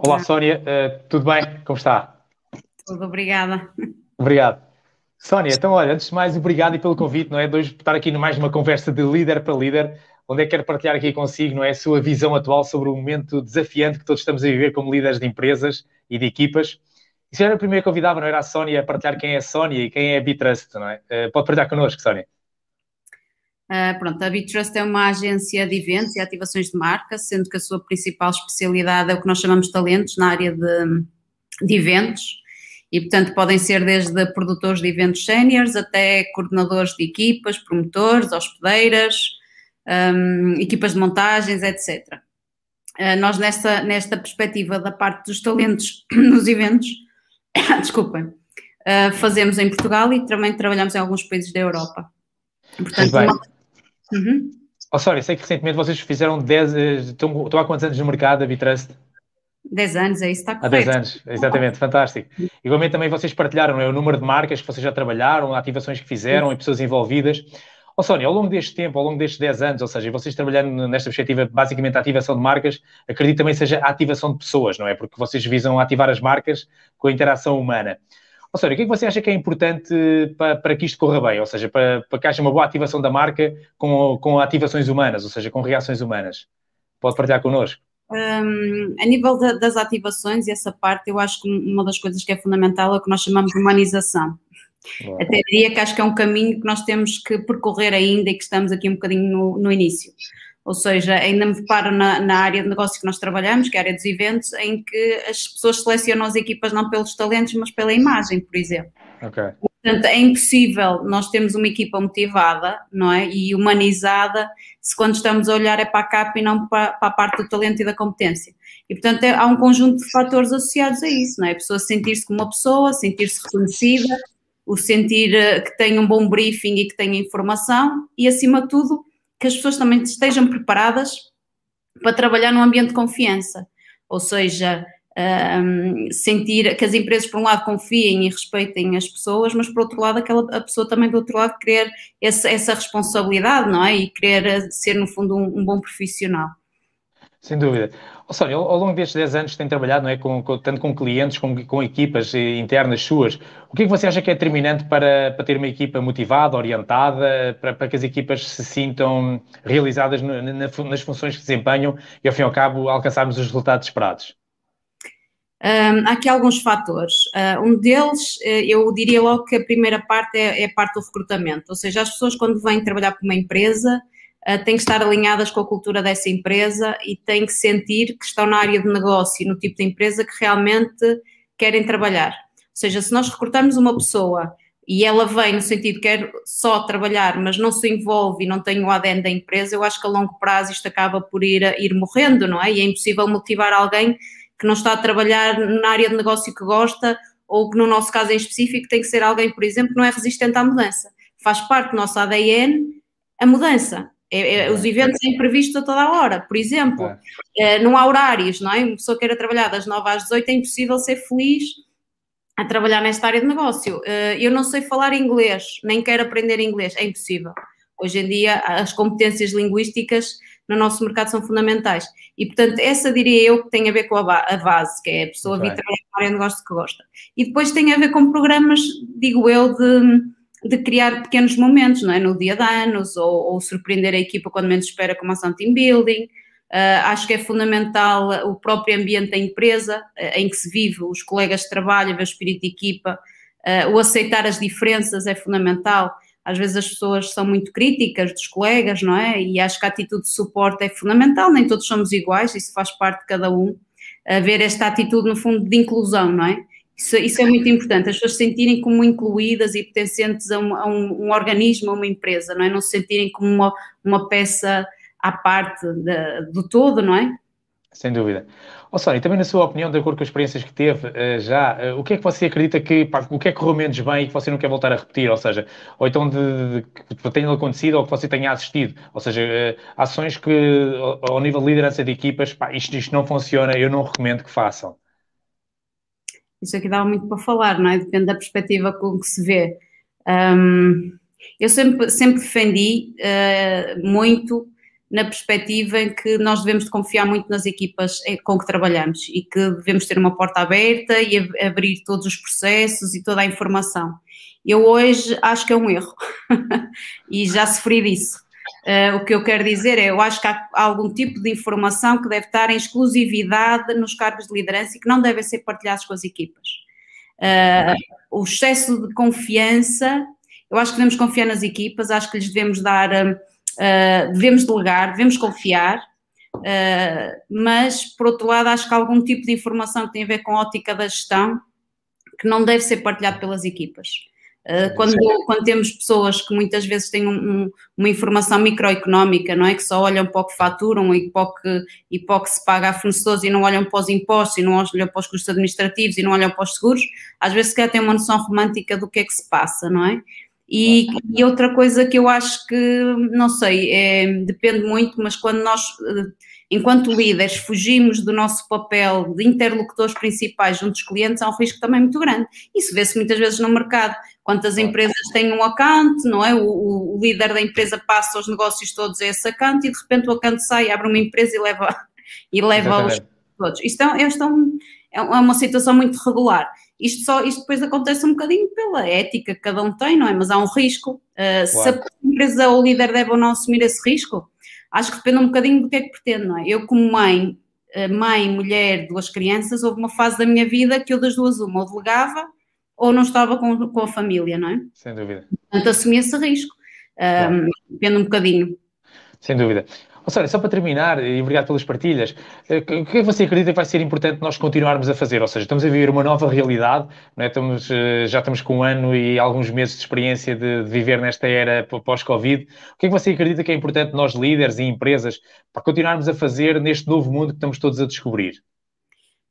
Olá, Sónia, uh, tudo bem? Como está? Tudo, obrigada. Obrigado. Sónia, então, olha, antes de mais, obrigado e pelo convite, não é? De hoje estar aqui mais uma conversa de líder para líder, onde é que quero partilhar aqui consigo, não é? A sua visão atual sobre o momento desafiante que todos estamos a viver como líderes de empresas e de equipas. E se era a primeira convidava, não era a Sónia, a partilhar quem é a Sónia e quem é a Bitrust, não é? Uh, pode partilhar connosco, Sónia. Uh, pronto, a Bitrust é uma agência de eventos e ativações de marca, sendo que a sua principal especialidade é o que nós chamamos de talentos na área de, de eventos. E, portanto, podem ser desde produtores de eventos séniores até coordenadores de equipas, promotores, hospedeiras, um, equipas de montagens, etc. Uh, ah, nós, nesta, nesta perspectiva da parte dos talentos nos eventos, desculpem, uh, fazemos em Portugal e também trabalhamos em alguns países da Europa. Portanto, Uhum. Oh, sorry, sei que recentemente vocês fizeram 10. Estão, estão há quantos anos no mercado, a Bitrust? 10 anos, é isso, está correto. Há 10 anos, exatamente, fantástico. Igualmente também vocês partilharam é, o número de marcas que vocês já trabalharam, ativações que fizeram e pessoas envolvidas. Oh, Sónia, ao longo deste tempo, ao longo destes 10 anos, ou seja, vocês trabalhando nesta perspectiva, basicamente a ativação de marcas, acredito também seja a ativação de pessoas, não é? Porque vocês visam ativar as marcas com a interação humana. Ou seja, o que é que você acha que é importante para, para que isto corra bem? Ou seja, para, para que haja uma boa ativação da marca com, com ativações humanas, ou seja, com reações humanas? Pode partilhar connosco. Um, a nível de, das ativações e essa parte, eu acho que uma das coisas que é fundamental é o que nós chamamos de humanização. Bom. Até diria que acho que é um caminho que nós temos que percorrer ainda e que estamos aqui um bocadinho no, no início. Ou seja, ainda me deparo na, na, área de negócio que nós trabalhamos, que é a área dos eventos, em que as pessoas selecionam as equipas não pelos talentos, mas pela imagem, por exemplo. Okay. Portanto, é impossível nós termos uma equipa motivada, não é? E humanizada, se quando estamos a olhar é para a capa e não para, para a parte do talento e da competência. E, portanto, é, há um conjunto de fatores associados a isso, não é? A pessoa sentir-se como uma pessoa, sentir-se reconhecida, o sentir eh, que tem um bom briefing e que tem informação e, acima de tudo, que as pessoas também estejam preparadas para trabalhar num ambiente de confiança, ou seja, um, sentir que as empresas, por um lado, confiem e respeitem as pessoas, mas por outro lado, aquela, a pessoa também, do outro lado, querer essa, essa responsabilidade, não é? E querer ser, no fundo, um, um bom profissional. Sem dúvida. Oh, Sónia, ao longo destes 10 anos tem trabalhado, não é, com, com, tanto com clientes como com equipas internas suas, o que é que você acha que é determinante para, para ter uma equipa motivada, orientada, para, para que as equipas se sintam realizadas no, na, nas funções que desempenham e, ao fim e ao cabo, alcançarmos os resultados esperados? Um, há aqui alguns fatores. Uh, um deles, uh, eu diria logo que a primeira parte é, é a parte do recrutamento, ou seja, as pessoas quando vêm trabalhar para uma empresa uh, têm que estar alinhadas com a cultura dessa empresa e têm que sentir que estão na área de negócio, no tipo de empresa que realmente querem trabalhar. Ou seja, se nós recrutarmos uma pessoa e ela vem no sentido que quer só trabalhar, mas não se envolve e não tem o ADN da empresa, eu acho que a longo prazo isto acaba por ir, ir morrendo, não é? E é impossível motivar alguém que não está a trabalhar na área de negócio que gosta ou que no nosso caso em específico tem que ser alguém, por exemplo, que não é resistente à mudança. Faz parte do nosso ADN a mudança. É, é, os eventos são imprevistos a toda a hora, por exemplo, é. não há horários, não é? Uma pessoa queira trabalhar das 9 às 18 é impossível ser feliz a trabalhar nesta área de negócio. Eh, eu não sei falar inglês, nem quero aprender inglês, é impossível. Hoje em dia, as competências linguísticas no nosso mercado são fundamentais. E, portanto, essa diria eu que tem a ver com a, base, que é a pessoa okay. vir trabalhar na área de negócio que gosta. E depois tem a ver com programas, digo eu, de de criar pequenos momentos, não é? No dia de anos, ou, ou surpreender a equipa quando menos espera com uma ação team building. Uh, acho que é fundamental o próprio ambiente da empresa uh, em que se vive, os colegas de trabalho, o espírito de equipa, uh, o aceitar as diferenças é fundamental. Às vezes as pessoas são muito críticas dos colegas, não é? E acho que a atitude de suporte é fundamental, nem todos somos iguais, isso faz parte de cada um. Haver esta atitude, no fundo, de inclusão, não é? Isso, isso, é muito importante, as pessoas se sentirem como incluídas e pertencentes a um, a um, um organismo, a uma empresa, não é? Não se sentirem como uma, uma peça à parte do todo, não é? Sem dúvida. Oh, Sónia, também na sua opinião, de acordo com as experiências que teve uh, já, uh, o que é que você acredita que, pá, o que é que correu menos bem e que você não quer voltar a repetir? Ou seja, ou então de, de que tenha acontecido ou que você tenha assistido. Ou seja, uh, ações que ao, ao, nível de liderança de equipas, pá, isto, isto não funciona, eu não recomendo que façam. Isso aqui dá muito para falar, não é? Depende da perspectiva com que se vê. Um, eu sempre, sempre defendi uh, muito na perspectiva em que nós devemos de confiar muito nas equipas eh, com que trabalhamos e que devemos ter uma porta aberta e abrir todos os processos e toda a informação. Eu hoje acho que é um erro e já sofri disso. Uh, o que eu quero dizer é, eu acho que há algum tipo de informação que deve estar em exclusividade nos cargos de liderança e que não devem ser partilhados com as equipas. Uh, o excesso de confiança, eu acho que devemos confiar nas equipas, acho que lhes devemos dar, uh, devemos delegar, devemos confiar, mas por outro lado acho que há algum tipo de informação que tem a ver com a ótica da gestão que não deve ser partilhado pelas equipas. Uh, quando, quando, temos pessoas que muitas vezes têm um, um, uma informação microeconómica, não é? Que só olham para o que faturam e para o que, e para o que se paga a fornecedores e não olham para os impostos e não olham para os custos administrativos e não olham para os seguros, às vezes sequer têm uma noção romântica do que é que se passa, não é? E, e outra coisa que eu acho que, não sei, é, depende muito, mas quando nós enquanto líderes, fugimos do nosso papel de interlocutores principais junto dos clientes, há um risco também muito grande. Isso vê-se muitas vezes no mercado. Quantas empresas têm um account, não é? O, o, líder da empresa passa os negócios todos a esse account e de repente o account sai, abre uma empresa e leva, e leva os todos. Isto é, isto é, um, é uma situação muito regular. Isto, só, isto depois acontece um bocadinho pela ética que cada um tem, não é? Mas há um risco. Uh, claro. Se a empresa ou o líder deve ou não assumir esse risco, acho que depende um bocadinho do que é que pretende, não é? Eu, como mãe, eh, mãe, mulher, duas crianças, houve uma fase da minha vida que eu das duas uma, ou delegava ou não estava com, com a família, não é? Sem dúvida. Portanto, assumi esse risco. Um, depende um bocadinho. Sem dúvida. Sónia, só para terminar, e obrigado pelas partilhas, eh, o que é que você acredita que vai ser importante nós continuarmos a fazer? Ou seja, estamos a viver uma nova realidade, não é? estamos, eh, já estamos com um ano e alguns meses de experiência de, de viver nesta era pós-Covid. O que é que você acredita que é importante nós, líderes e empresas, para continuarmos a fazer neste novo mundo que estamos todos a descobrir?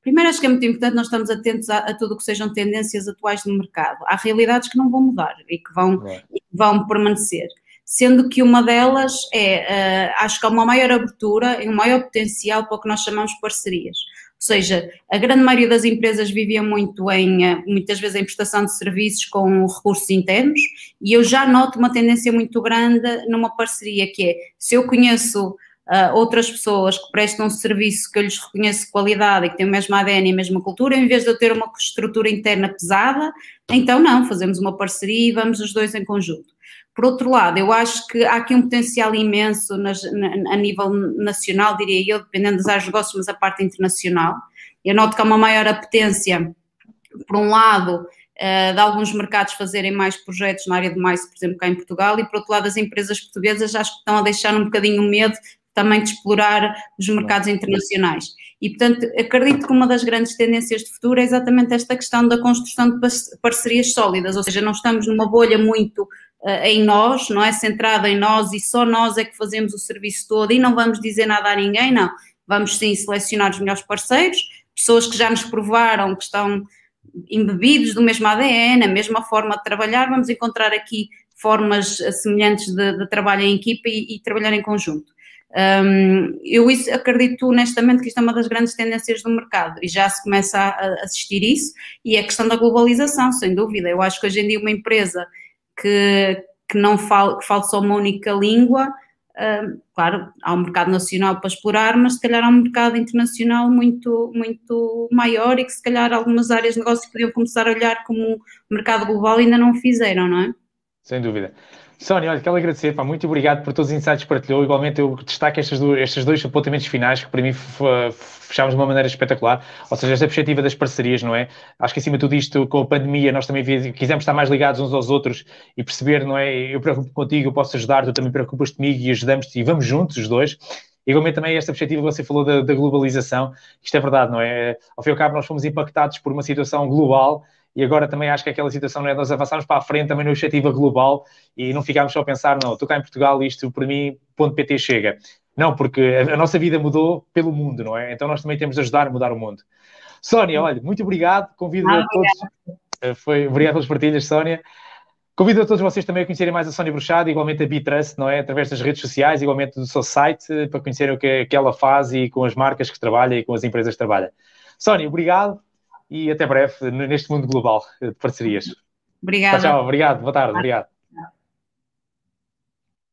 Primeiro, acho que é muito importante nós estamos atentos a, a tudo o que sejam tendências atuais no mercado. Há realidades que não vão mudar e que vão, é. e que vão permanecer sendo que uma delas é, uh, acho que há uma maior abertura e um maior potencial para o que nós chamamos parcerias. Ou seja, a grande maioria das empresas vivia muito em, uh, muitas vezes, em prestação de serviços com recursos internos, e eu já noto uma tendência muito grande numa parceria, que é, se eu conheço uh, outras pessoas que prestam um serviço que eu lhes reconheço qualidade e que têm o mesmo ADN e a mesma cultura, em vez de eu ter uma estrutura interna pesada, então não, fazemos uma parceria e vamos os dois em conjunto. Por outro lado, eu acho que há aqui um potencial imenso nas, na, a nível nacional, diria eu, dependendo das áreas de negócios, mas a parte internacional. Eu noto que há uma maior apetência, por um lado, uh, de alguns mercados fazerem mais projetos na área de mais, por exemplo, cá em Portugal, e por outro lado, as empresas portuguesas acho que estão a deixar um bocadinho o medo também de explorar os mercados internacionais. E, portanto, acredito que uma das grandes tendências de futuro é exatamente esta questão da construção de parcerias sólidas, ou seja, não estamos numa bolha muito em nós, não é centrada em nós e só nós é que fazemos o serviço todo e não vamos dizer nada a ninguém, não. Vamos sim selecionar os melhores parceiros, pessoas que já nos provaram que estão embebidos do mesmo ADN, a mesma forma de trabalhar, vamos encontrar aqui formas semelhantes de, de trabalho em equipa e, e trabalhar em conjunto. Um, eu isso, acredito honestamente que isto é uma das grandes tendências do mercado e já se começa a assistir isso e é a questão da globalização, sem dúvida. Eu acho que hoje em dia uma empresa que, que não fala, que fala só uma única língua, uh, claro, há um mercado nacional para explorar, mas se calhar há um mercado internacional muito, muito maior e que se calhar algumas áreas de negócio podiam começar a olhar como mercado global e ainda não fizeram, não é? Sem dúvida. Sónia, olha, quero agradecer, pá, muito obrigado por todos os insights que partilhou. Igualmente, eu destaco estes dois, estes dois apontamentos finais que para mim fechámos de uma maneira espetacular. Ou seja, esta perspectiva das parcerias, não é? Acho que acima de tudo isto, com a pandemia, nós também quisemos estar mais ligados uns aos outros e perceber, não é? Eu preocupo contigo, eu posso ajudar, tu também preocupas comigo e ajudamos-te e vamos juntos, os dois. Igualmente também esta perspectiva que você falou da, da globalização, isto é verdade, não é? Ao fim e ao cabo, nós fomos impactados por uma situação global e agora também acho que aquela situação não é nós avançarmos para a frente também na iniciativa global e não ficarmos só a pensar, não, estou cá em Portugal, isto para mim, ponto PT chega. Não, porque a, a, nossa vida mudou pelo mundo, não é? Então nós também temos de ajudar a mudar o mundo. Sónia, olha, muito obrigado, convido ah, a todos, eh, foi, obrigado pelas partilhas, Sónia. Convido a todos vocês também a conhecerem mais a Sónia Bruxado, igualmente a Bitrust, não é? Através das redes sociais, igualmente do seu site, para conhecerem o que, que ela faz e com as marcas que trabalha e com as empresas que trabalha. Sónia, obrigado e até breve neste mundo global de parcerias. Obrigada. Tchau, tchau. Obrigado. Boa tarde. Obrigado.